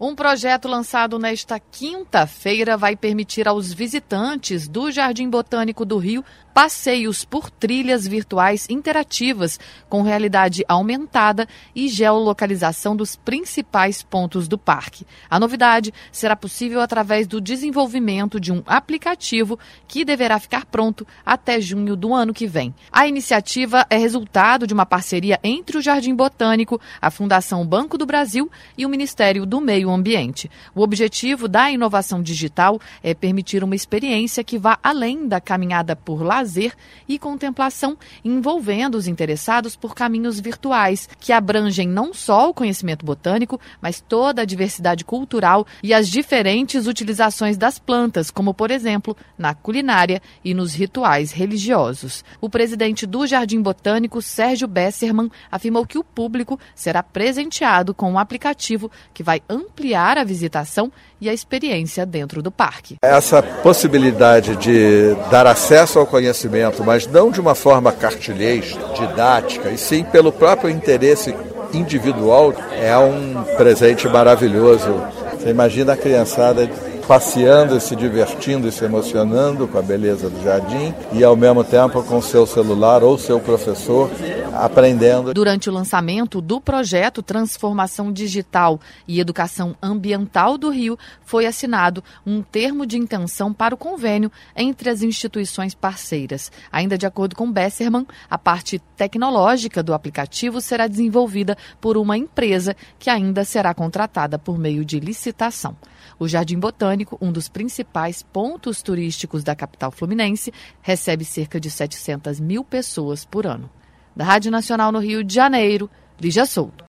Um projeto lançado nesta quinta-feira vai permitir aos visitantes do Jardim Botânico do Rio passeios por trilhas virtuais interativas com realidade aumentada e geolocalização dos principais pontos do parque. A novidade será possível através do desenvolvimento de um aplicativo que deverá ficar pronto até junho do ano que vem. A iniciativa é resultado de uma parceria entre o Jardim Botânico, a Fundação Banco do Brasil e o Ministério do Meio Ambiente. O objetivo da inovação digital é permitir uma experiência que vá além da caminhada por lazer lazer e contemplação, envolvendo os interessados por caminhos virtuais, que abrangem não só o conhecimento botânico, mas toda a diversidade cultural e as diferentes utilizações das plantas, como, por exemplo, na culinária e nos rituais religiosos. O presidente do Jardim Botânico, Sérgio Besserman, afirmou que o público será presenteado com um aplicativo que vai ampliar a visitação e a experiência dentro do parque. Essa possibilidade de dar acesso ao conhecimento, mas não de uma forma cartilhês, didática, e sim pelo próprio interesse individual, é um presente maravilhoso. Você imagina a criançada passeando e se divertindo e se emocionando com a beleza do jardim e ao mesmo tempo com seu celular ou seu professor aprendendo. Durante o lançamento do projeto Transformação Digital e Educação Ambiental do Rio, foi assinado um termo de intenção para o convênio entre as instituições parceiras. Ainda de acordo com Besserman, a parte tecnológica do aplicativo será desenvolvida por uma empresa que ainda será contratada por meio de licitação. O Jardim Botânico, um dos principais pontos turísticos da capital fluminense, recebe cerca de 700 mil pessoas por ano. Da Rádio Nacional no Rio de Janeiro, Lígia Souto.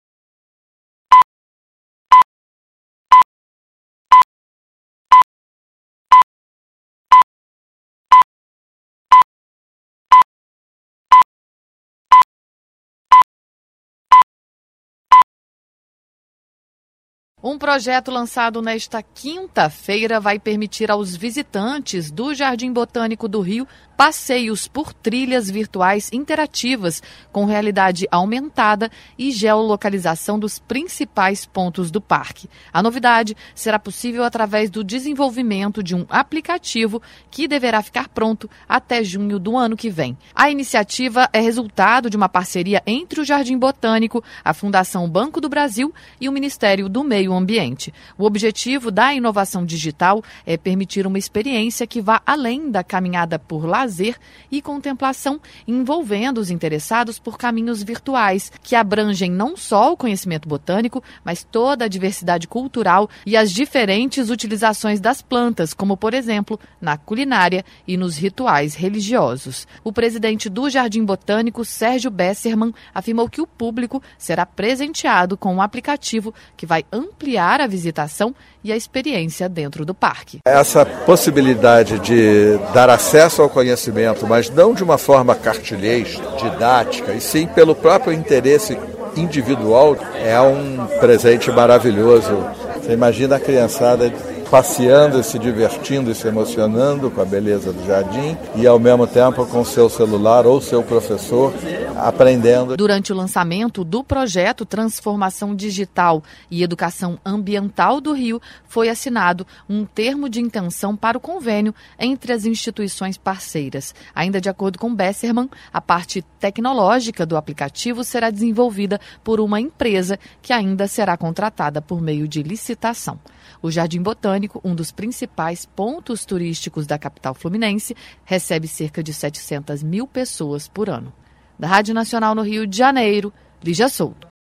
Um projeto lançado nesta quinta-feira vai permitir aos visitantes do Jardim Botânico do Rio passeios por trilhas virtuais interativas com realidade aumentada e geolocalização dos principais pontos do parque. A novidade será possível através do desenvolvimento de um aplicativo que deverá ficar pronto até junho do ano que vem. A iniciativa é resultado de uma parceria entre o Jardim Botânico, a Fundação Banco do Brasil e o Ministério do Meio Ambiente. O objetivo da inovação digital é permitir uma experiência que vá além da caminhada por lazer e contemplação, envolvendo os interessados por caminhos virtuais, que abrangem não só o conhecimento botânico, mas toda a diversidade cultural e as diferentes utilizações das plantas, como, por exemplo, na culinária e nos rituais religiosos. O presidente do Jardim Botânico, Sérgio Besserman, afirmou que o público será presenteado com um aplicativo que vai ampliar ampliar a visitação e a experiência dentro do parque. Essa possibilidade de dar acesso ao conhecimento, mas não de uma forma cartilhês, didática, e sim pelo próprio interesse individual, é um presente maravilhoso. Você imagina a criançada passeando se divertindo e se emocionando com a beleza do jardim e ao mesmo tempo com seu celular ou seu professor aprendendo. Durante o lançamento do projeto Transformação Digital e Educação Ambiental do Rio, foi assinado um termo de intenção para o convênio entre as instituições parceiras. Ainda de acordo com Besserman, a parte tecnológica do aplicativo será desenvolvida por uma empresa que ainda será contratada por meio de licitação. O Jardim Botânico, um dos principais pontos turísticos da capital fluminense, recebe cerca de 700 mil pessoas por ano. Da Rádio Nacional no Rio de Janeiro, Lígia Souto.